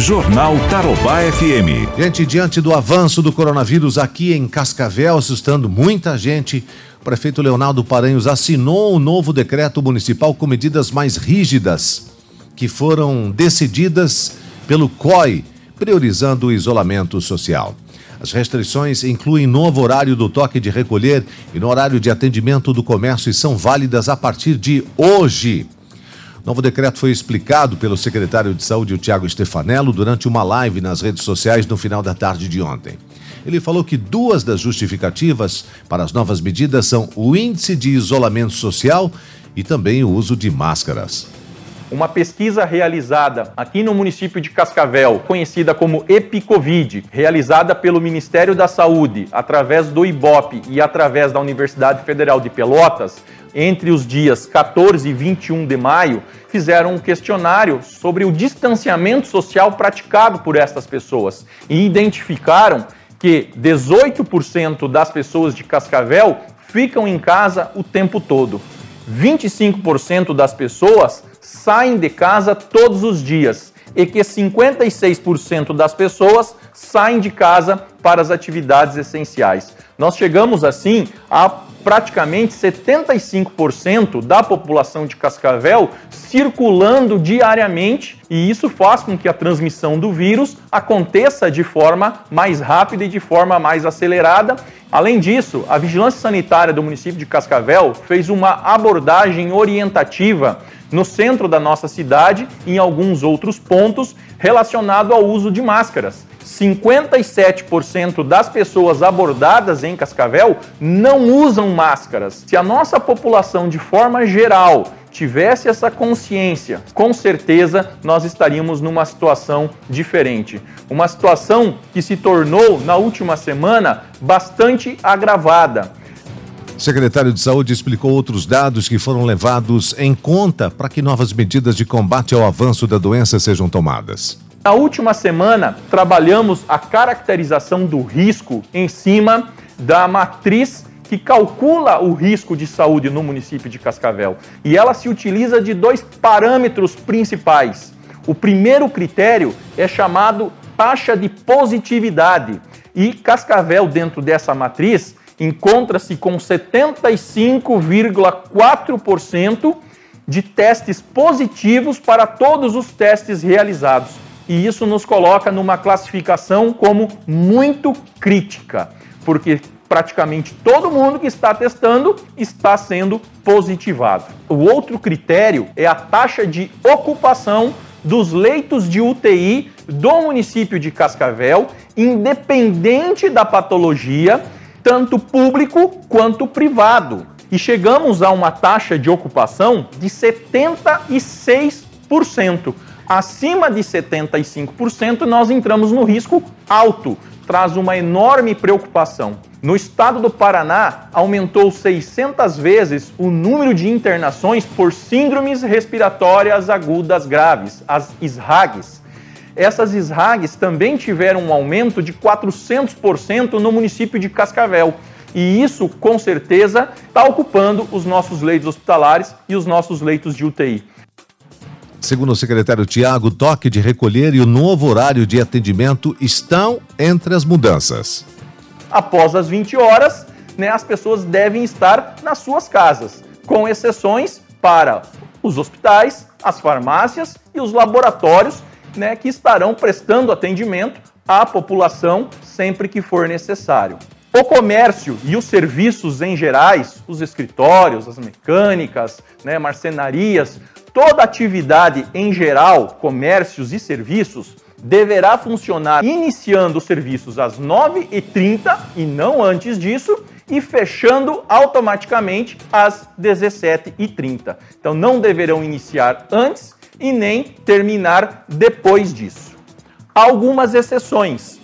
Jornal Tarobá FM. Gente, diante do avanço do coronavírus aqui em Cascavel, assustando muita gente, o prefeito Leonardo Paranhos assinou o um novo decreto municipal com medidas mais rígidas, que foram decididas pelo COI, priorizando o isolamento social. As restrições incluem novo horário do toque de recolher e no horário de atendimento do comércio e são válidas a partir de hoje. O novo decreto foi explicado pelo secretário de Saúde, o Tiago Stefanello, durante uma live nas redes sociais no final da tarde de ontem. Ele falou que duas das justificativas para as novas medidas são o índice de isolamento social e também o uso de máscaras. Uma pesquisa realizada aqui no município de Cascavel, conhecida como EpiCovid, realizada pelo Ministério da Saúde, através do IBOP e através da Universidade Federal de Pelotas, entre os dias 14 e 21 de maio, fizeram um questionário sobre o distanciamento social praticado por estas pessoas e identificaram que 18% das pessoas de Cascavel ficam em casa o tempo todo. 25% das pessoas saem de casa todos os dias e que 56% das pessoas saem de casa para as atividades essenciais. Nós chegamos assim a praticamente 75% da população de Cascavel circulando diariamente, e isso faz com que a transmissão do vírus aconteça de forma mais rápida e de forma mais acelerada. Além disso, a Vigilância Sanitária do município de Cascavel fez uma abordagem orientativa no centro da nossa cidade e em alguns outros pontos relacionado ao uso de máscaras. 57% das pessoas abordadas em Cascavel não usam máscaras. Se a nossa população, de forma geral, tivesse essa consciência, com certeza nós estaríamos numa situação diferente. Uma situação que se tornou, na última semana, bastante agravada. O secretário de Saúde explicou outros dados que foram levados em conta para que novas medidas de combate ao avanço da doença sejam tomadas. Na última semana, trabalhamos a caracterização do risco em cima da matriz que calcula o risco de saúde no município de Cascavel. E ela se utiliza de dois parâmetros principais. O primeiro critério é chamado taxa de positividade. E Cascavel, dentro dessa matriz, encontra-se com 75,4% de testes positivos para todos os testes realizados e isso nos coloca numa classificação como muito crítica, porque praticamente todo mundo que está testando está sendo positivado. O outro critério é a taxa de ocupação dos leitos de UTI do município de Cascavel, independente da patologia, tanto público quanto privado. E chegamos a uma taxa de ocupação de 76% acima de 75%, nós entramos no risco alto, traz uma enorme preocupação. No estado do Paraná, aumentou 600 vezes o número de internações por síndromes respiratórias agudas graves, as SRAGs. Essas SRAGs também tiveram um aumento de 400% no município de Cascavel. E isso, com certeza, está ocupando os nossos leitos hospitalares e os nossos leitos de UTI. Segundo o secretário Tiago, toque de recolher e o novo horário de atendimento estão entre as mudanças. Após as 20 horas, né, as pessoas devem estar nas suas casas, com exceções para os hospitais, as farmácias e os laboratórios né, que estarão prestando atendimento à população sempre que for necessário. O comércio e os serviços em gerais, os escritórios, as mecânicas, né, marcenarias, Toda atividade em geral, comércios e serviços, deverá funcionar iniciando os serviços às 9h30 e não antes disso e fechando automaticamente às 17h30. Então não deverão iniciar antes e nem terminar depois disso. Algumas exceções: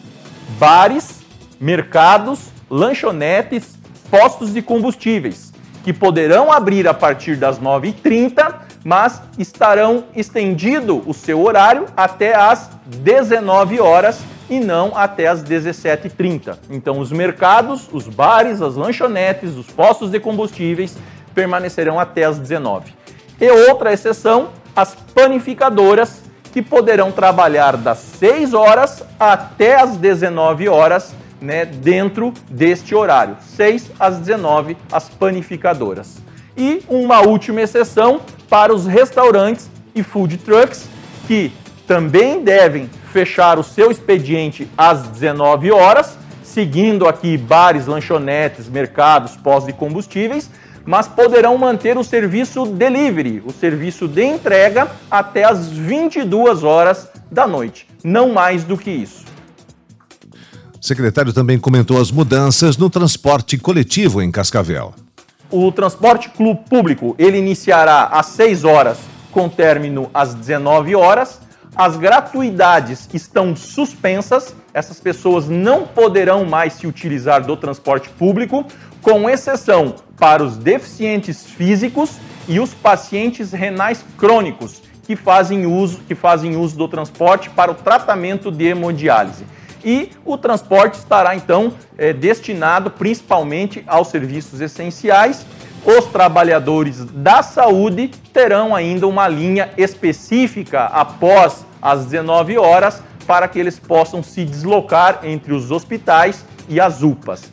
bares, mercados, lanchonetes, postos de combustíveis, que poderão abrir a partir das 9h30 mas estarão estendido o seu horário até às 19 horas e não até às 17h30. Então, os mercados, os bares, as lanchonetes, os postos de combustíveis permanecerão até às 19 E outra exceção, as panificadoras, que poderão trabalhar das 6 horas até as 19 horas, né, dentro deste horário, 6 às 19 as panificadoras. E uma última exceção para os restaurantes e food trucks que também devem fechar o seu expediente às 19 horas, seguindo aqui bares, lanchonetes, mercados, postos de combustíveis, mas poderão manter o serviço delivery, o serviço de entrega, até as 22 horas da noite. Não mais do que isso. O secretário também comentou as mudanças no transporte coletivo em Cascavel. O transporte clube público ele iniciará às 6 horas, com término às 19 horas. As gratuidades estão suspensas, essas pessoas não poderão mais se utilizar do transporte público, com exceção para os deficientes físicos e os pacientes renais crônicos que fazem uso, que fazem uso do transporte para o tratamento de hemodiálise. E o transporte estará então é, destinado principalmente aos serviços essenciais. Os trabalhadores da saúde terão ainda uma linha específica após as 19 horas para que eles possam se deslocar entre os hospitais e as UPAs.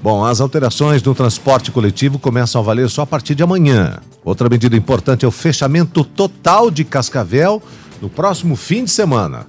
Bom, as alterações no transporte coletivo começam a valer só a partir de amanhã. Outra medida importante é o fechamento total de Cascavel no próximo fim de semana.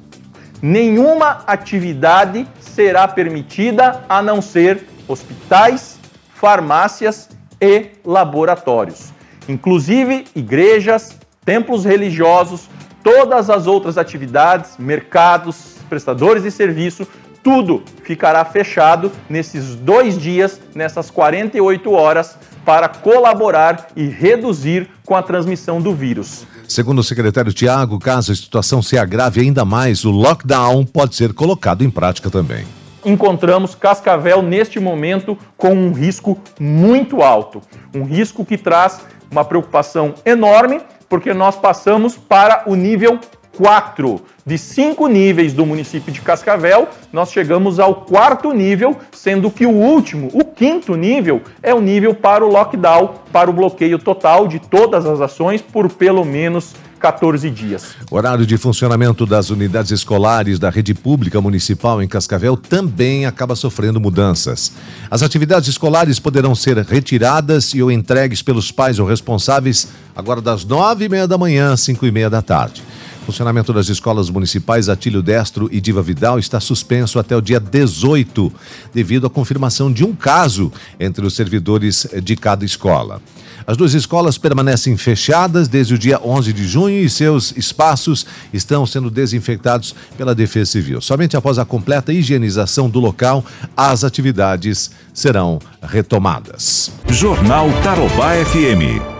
Nenhuma atividade será permitida a não ser hospitais, farmácias e laboratórios. Inclusive igrejas, templos religiosos, todas as outras atividades, mercados, prestadores de serviço tudo ficará fechado nesses dois dias, nessas 48 horas, para colaborar e reduzir com a transmissão do vírus. Segundo o secretário Tiago, caso a situação se agrave ainda mais, o lockdown pode ser colocado em prática também. Encontramos Cascavel neste momento com um risco muito alto, um risco que traz uma preocupação enorme, porque nós passamos para o nível quatro de cinco níveis do município de Cascavel, nós chegamos ao quarto nível, sendo que o último, o quinto nível, é o nível para o lockdown, para o bloqueio total de todas as ações por pelo menos 14 dias. O horário de funcionamento das unidades escolares da rede pública municipal em Cascavel também acaba sofrendo mudanças. As atividades escolares poderão ser retiradas e ou entregues pelos pais ou responsáveis agora das nove e meia da manhã às cinco e meia da tarde. Funcionamento das escolas municipais Atílio Destro e Diva Vidal está suspenso até o dia 18, devido à confirmação de um caso entre os servidores de cada escola. As duas escolas permanecem fechadas desde o dia 11 de junho e seus espaços estão sendo desinfectados pela Defesa Civil. Somente após a completa higienização do local, as atividades serão retomadas. Jornal Tarobá FM.